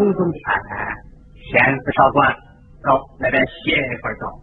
匆匆看看，闲事少管，走，那边歇一会儿走。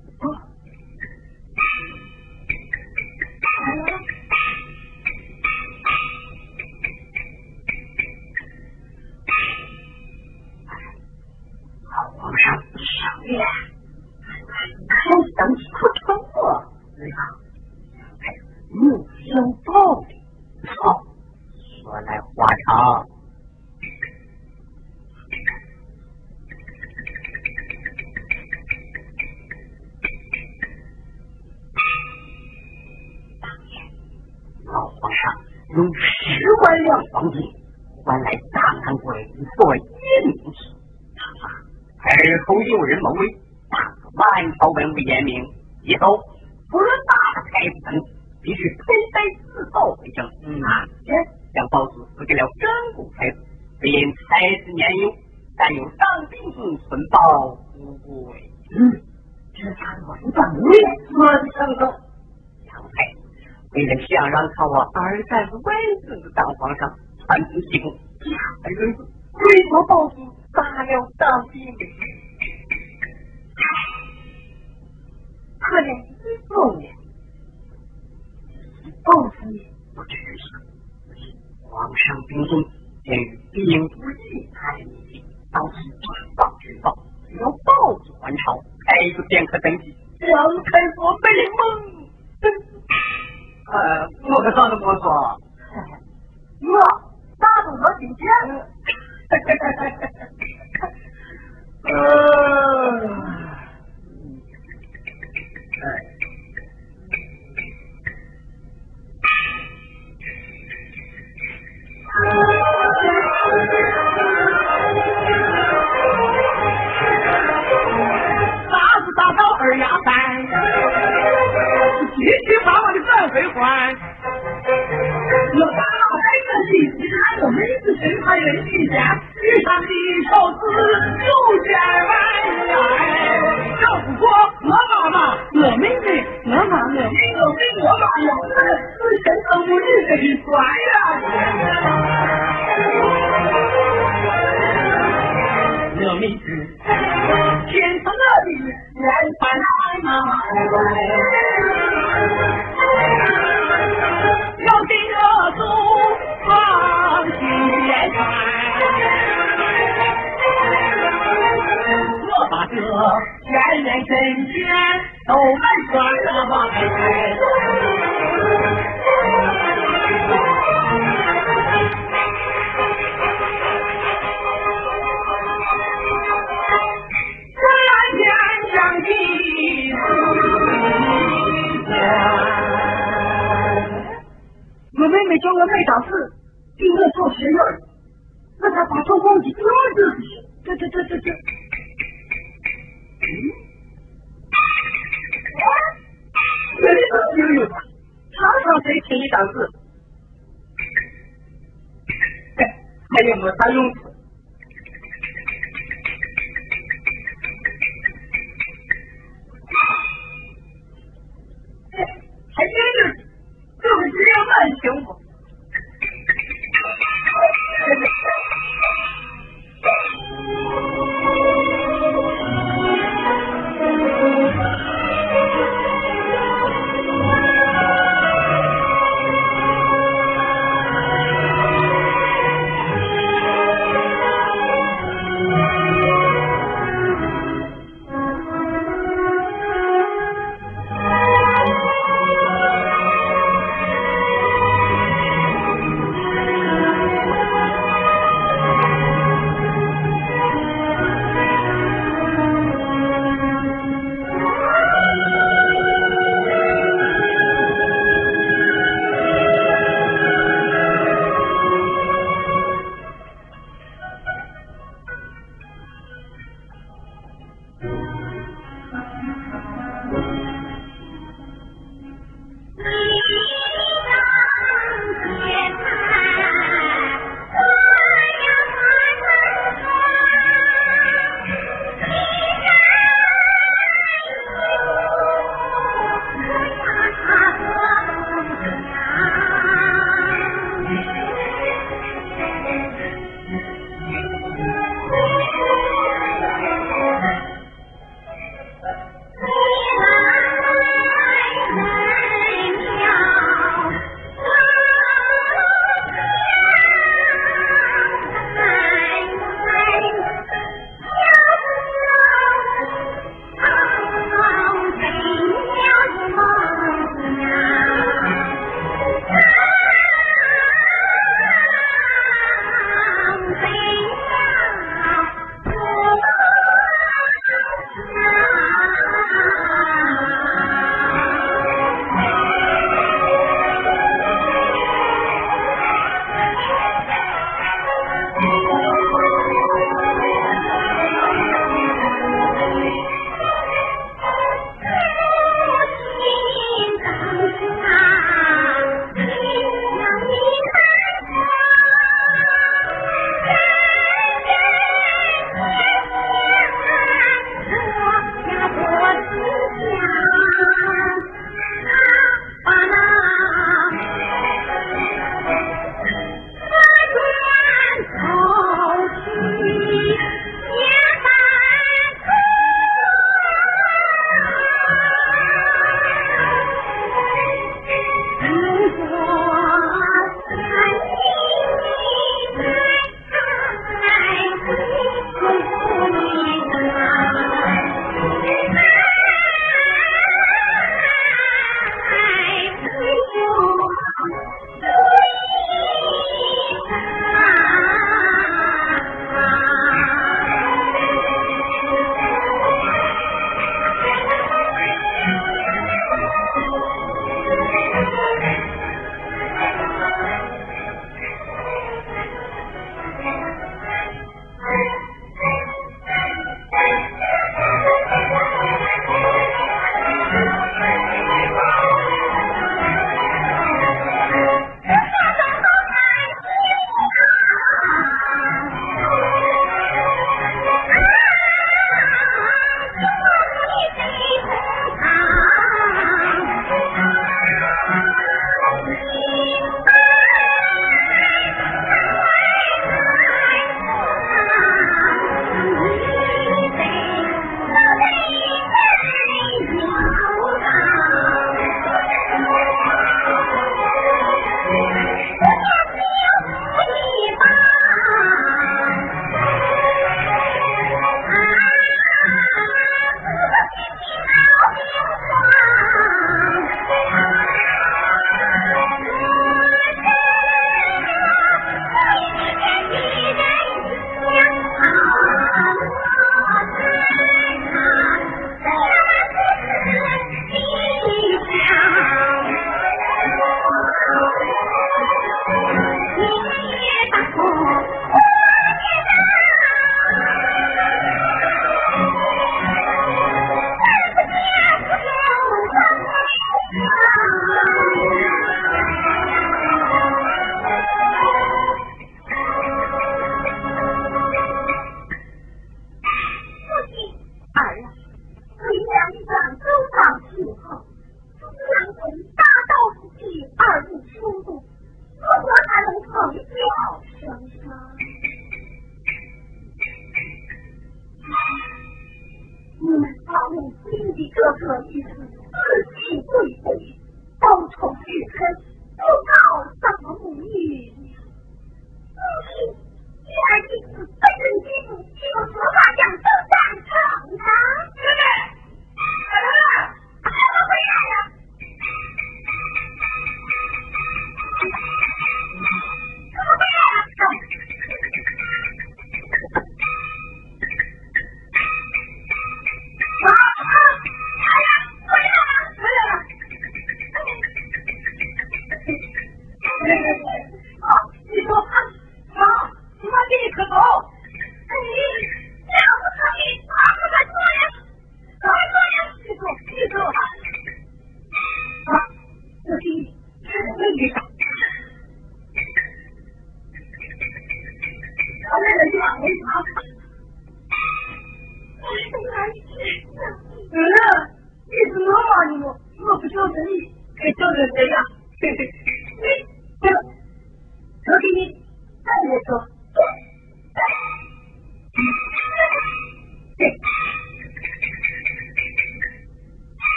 我妹妹叫我背单词就在做实验让她把做工笔丢了就这这这这这嗯啊谁说不用常常谁请你打字还有没有用 educación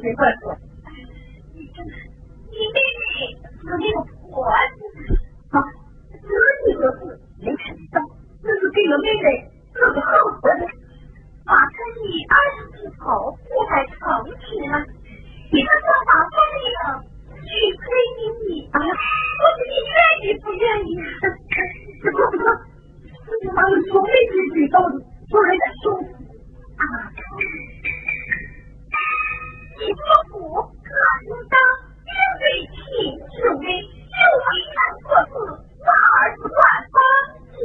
没怪错，你妹妹死那个婆子，啊，得几个事没看到，这是给个妹妹做个后盾，把跟你儿子头，不还藏起来，你这做法风头，去吹你女儿，不知你愿意不愿意？不不不，我妈妈说了一句句都是都是啊。你做主，可应当另立亲兄为秀才做主，望儿子万般记。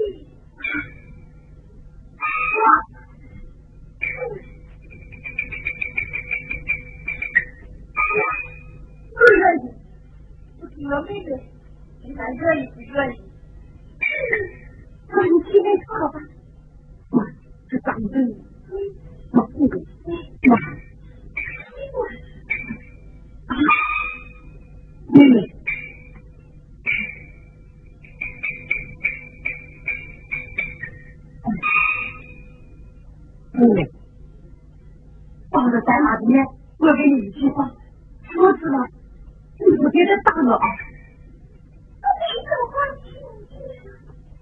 啊，妹妹。嗯。抱着咱妈的面，我给你一句话，说辞了，你就别再打了？啊。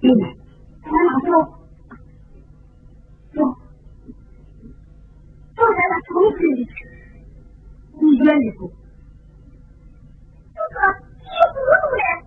那没，咱妈就。我。坐在那，从此你。你愿意？可一糊涂了。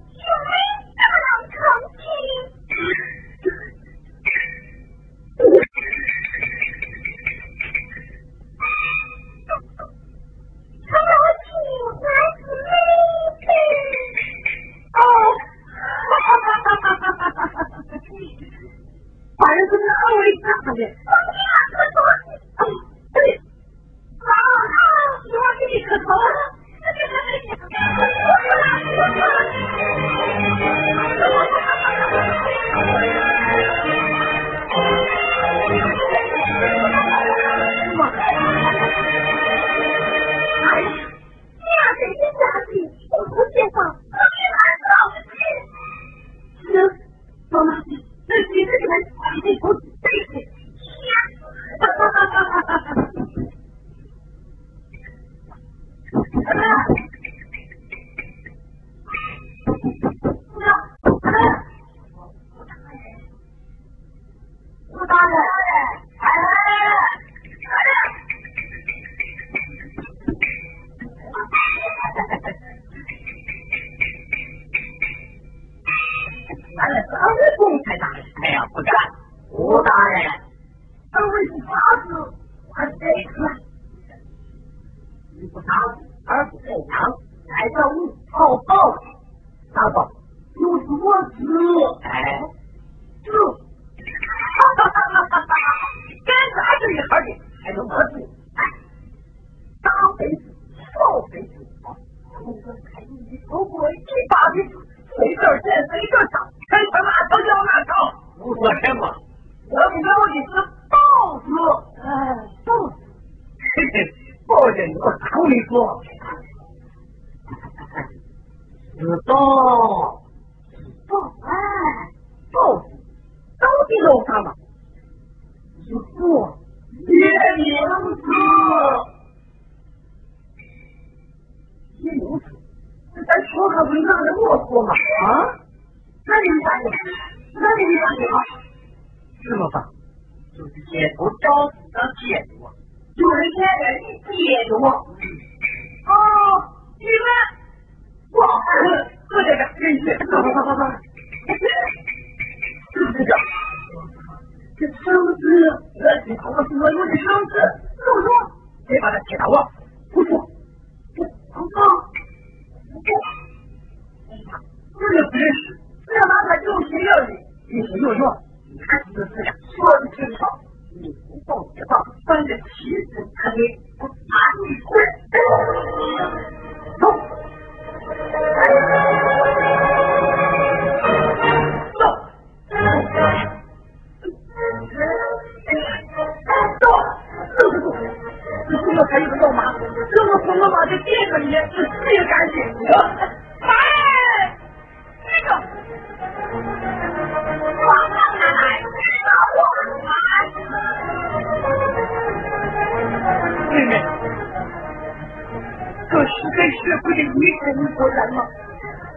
我来了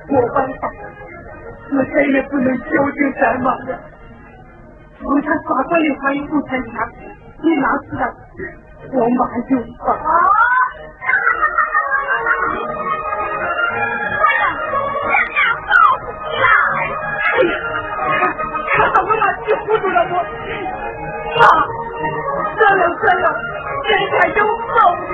我帮他我再也不能孝敬咱妈了我为法官过你怀疑目前你拿出来我妈就把啊报复哎呀他他了我妈算了算了现在又抱住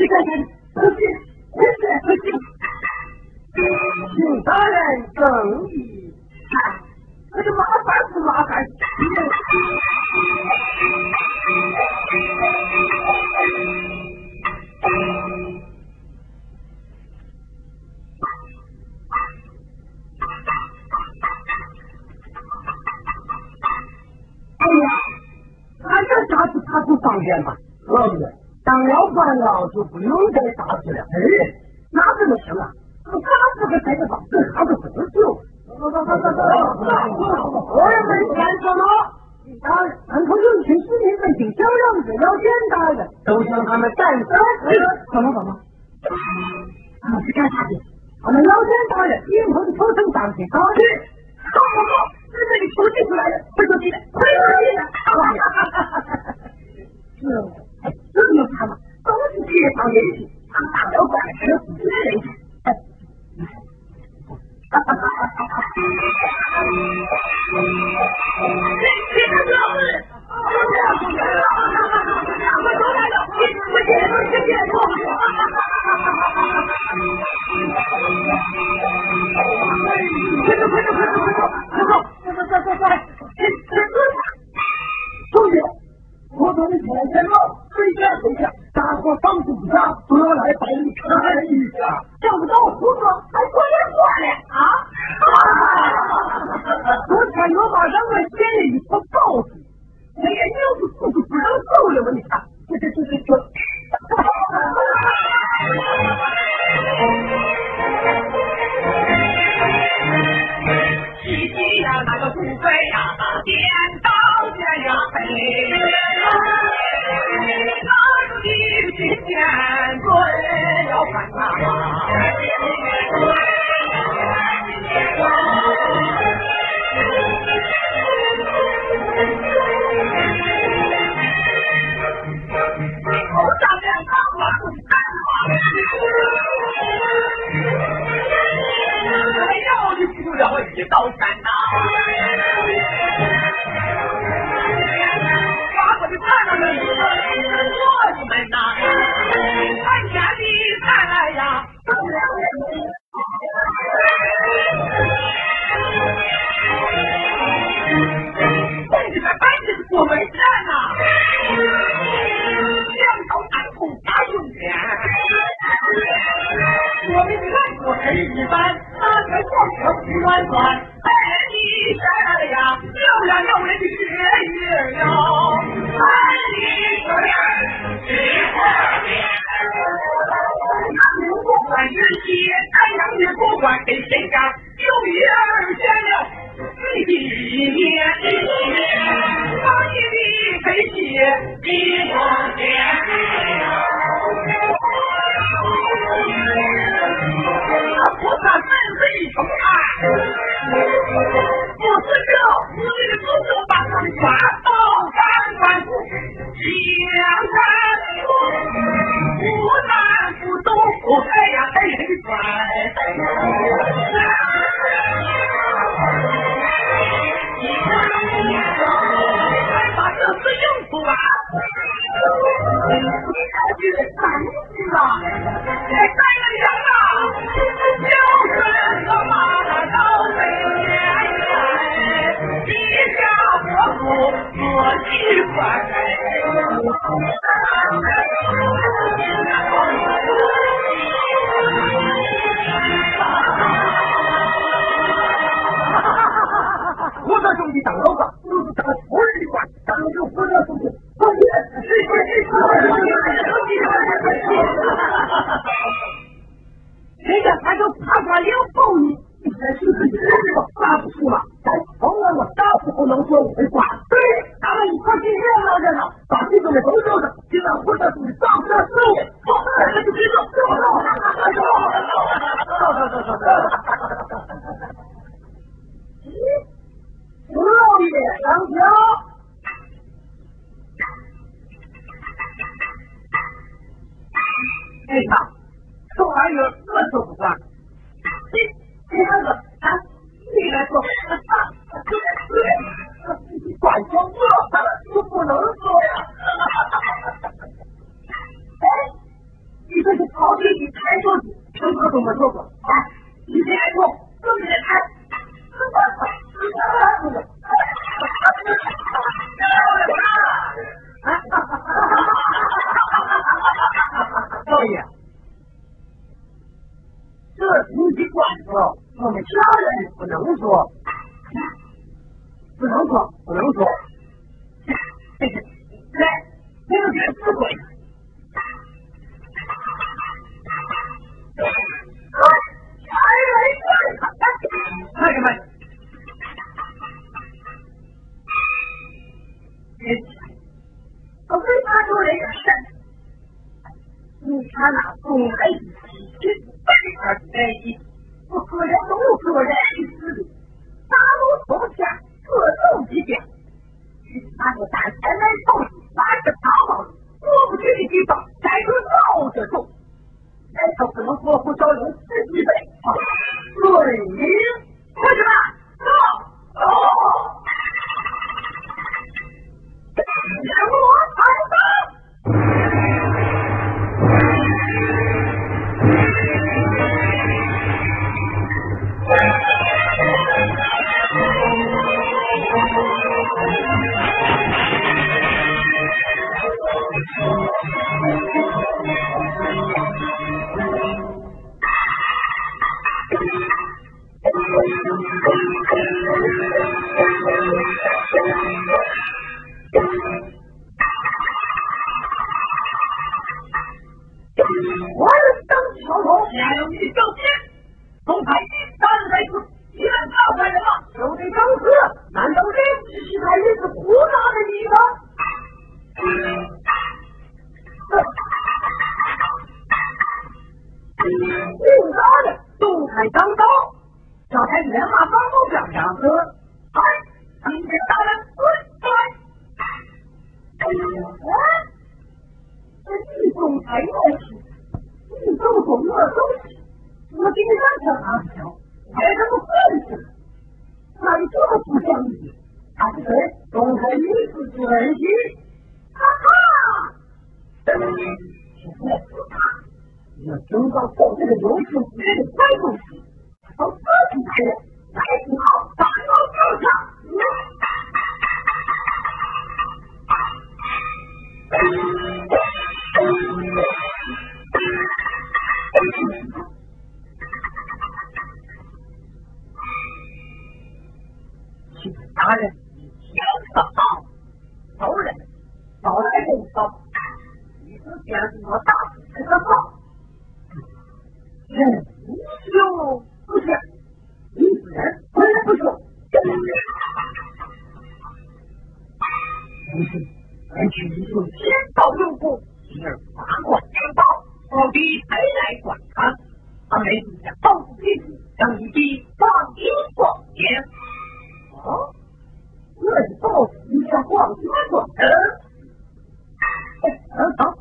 chicas. 够了吧你啊这这这这这我怎么做的我的生桥头同你还有总裁我我我。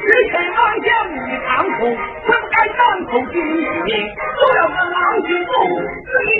与其安享无名堂福，更该当头敬师义。做人要冷，不自意。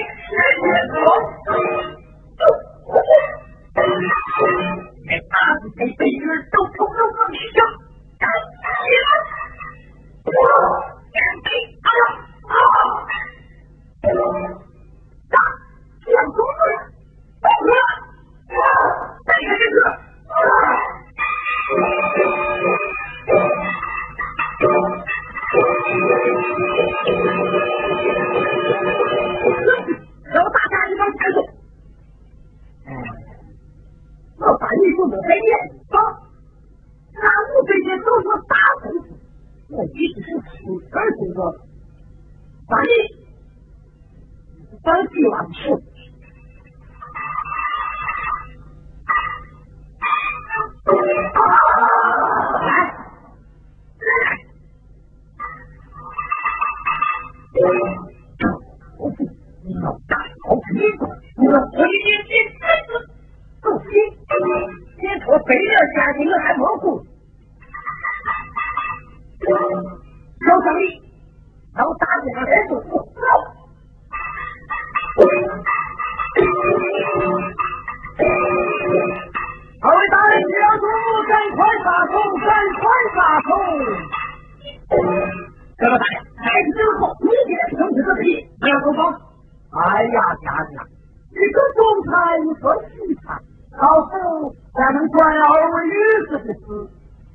老夫咱们传二位女士的事，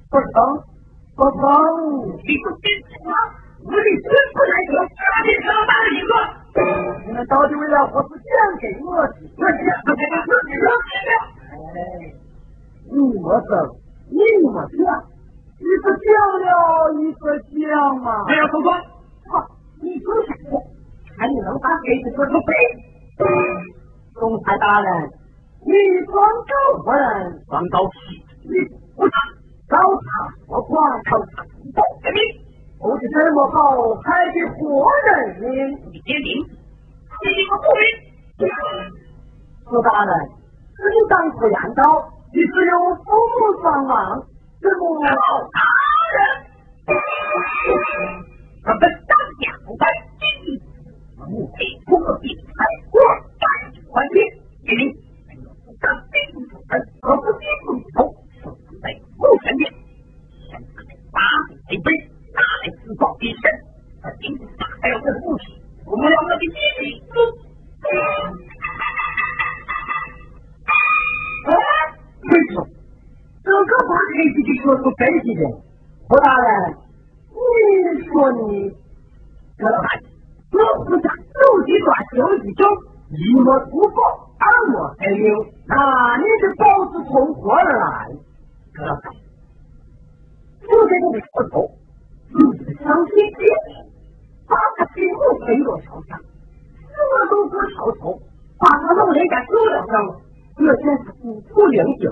不成，不成。你不听话，我的孙不来得，下面这么大的一个，你们到底为了何事讲给我的？我讲不给他自己了。哎，你莫走，你莫讲，一个降了，一个降嘛。哎呀说话，好，你说什么？看你能把给子说出背。总裁大人，你装高人，装高气，你不打，找他说话，靠他不给你，不是这么好，还得活人命。你点名，你给我不明。苏大人，你当初验到，你只有父母双亡，怎么？老大人，我们当阳在今，不配破病才过百万年，因为当兵主人何不兵不头，在后前面，现在八为杯，拿来自报一身，而兵打还有这不起，我们要我的弟弟。哎，没错，这个话可以去说出分析的。胡大人，你说你这孩子，我不报，二莫黑溜，那你是包子从何而来？哥，就在这里磕头，你相信别人，把他心目飞落桥上，四个都不超脱，把他弄人家走了上。这真是不灵性，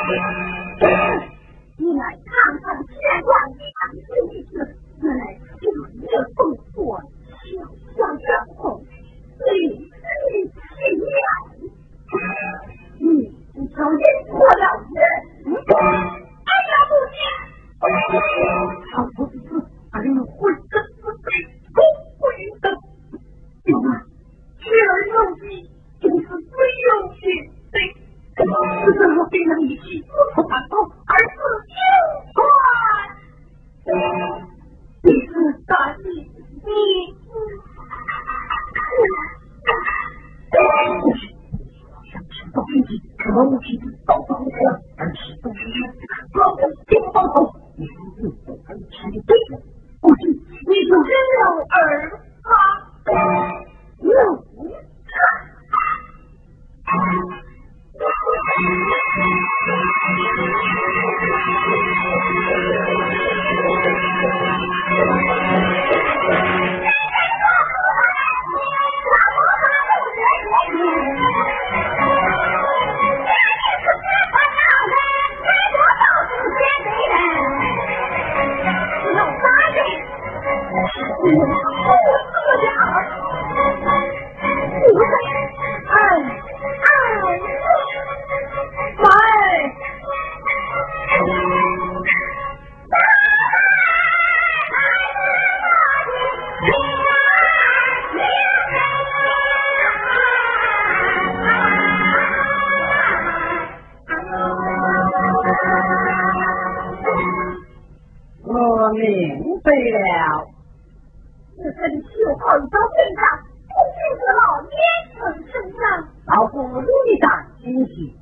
Oh! 对了。你身体又好，遭上，不幸是老年成身上，老夫立你当心。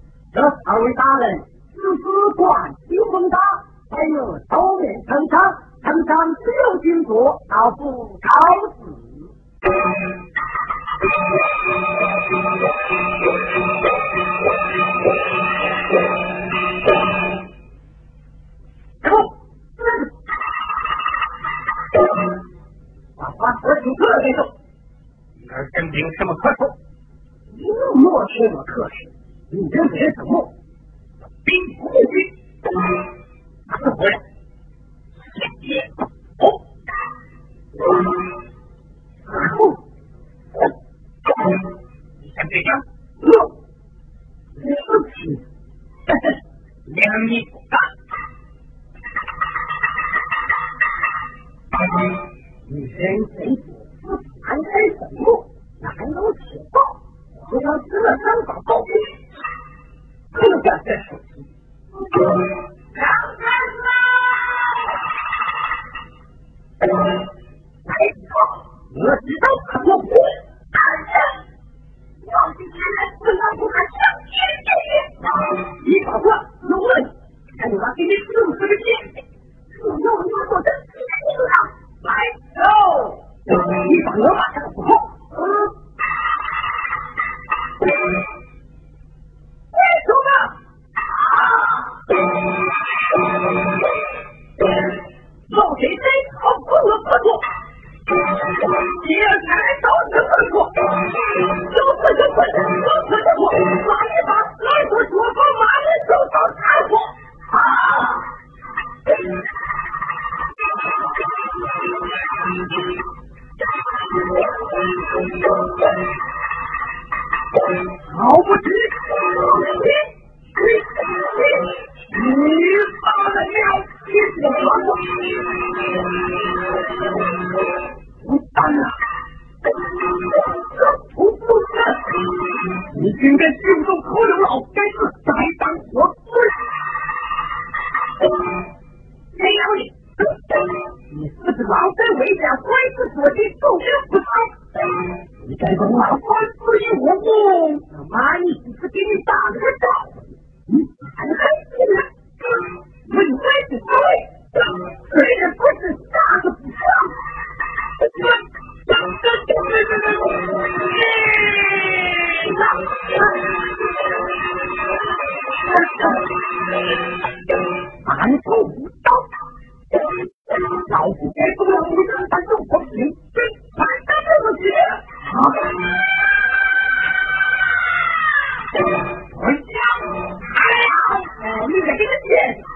你这个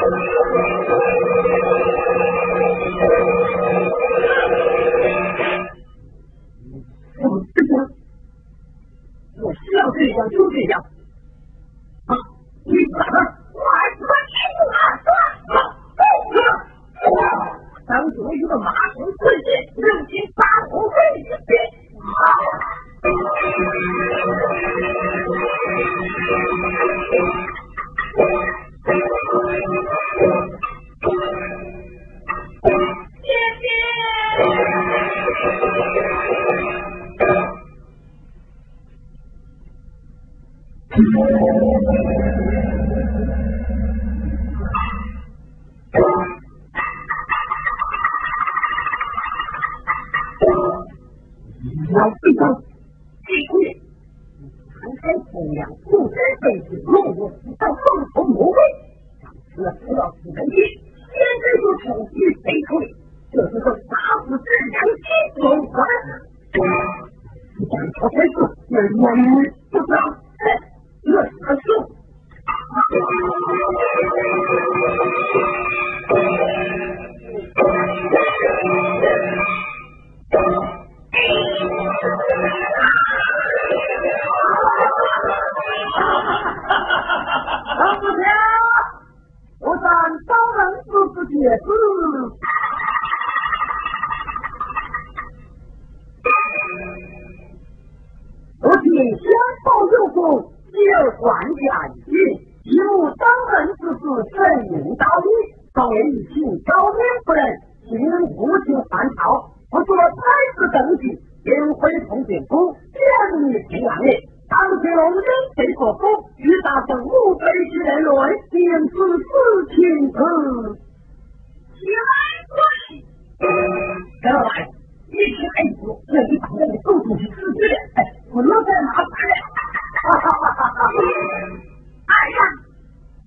有算你安静一路上门之事声音道理方面一起高明人能请父亲还朝不做太子登记因为从进故建你平安的唐乾龙任谁所说与大圣母妃之人论简是是亲子起来陈老板起来一次你一方个的东西是世界哎不能再麻烦了哈哈哈哈，哎呀，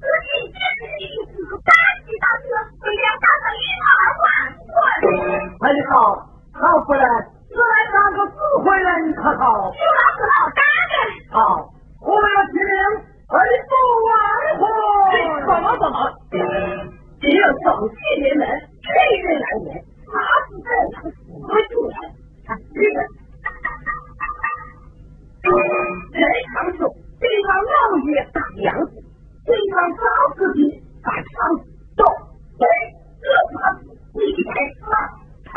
自己坚持第一次，赶集当天，力量倒是与我无关。喂，好，好回来，我来当个指挥人。你好，有劳各位，好，我要请二位做外号。这可不好，请，只有起气连门，气运来源，那是。我就。人长寿，地方闹也打洋子，地方吵死你，打枪子，走，对，这帮子你敢说？操！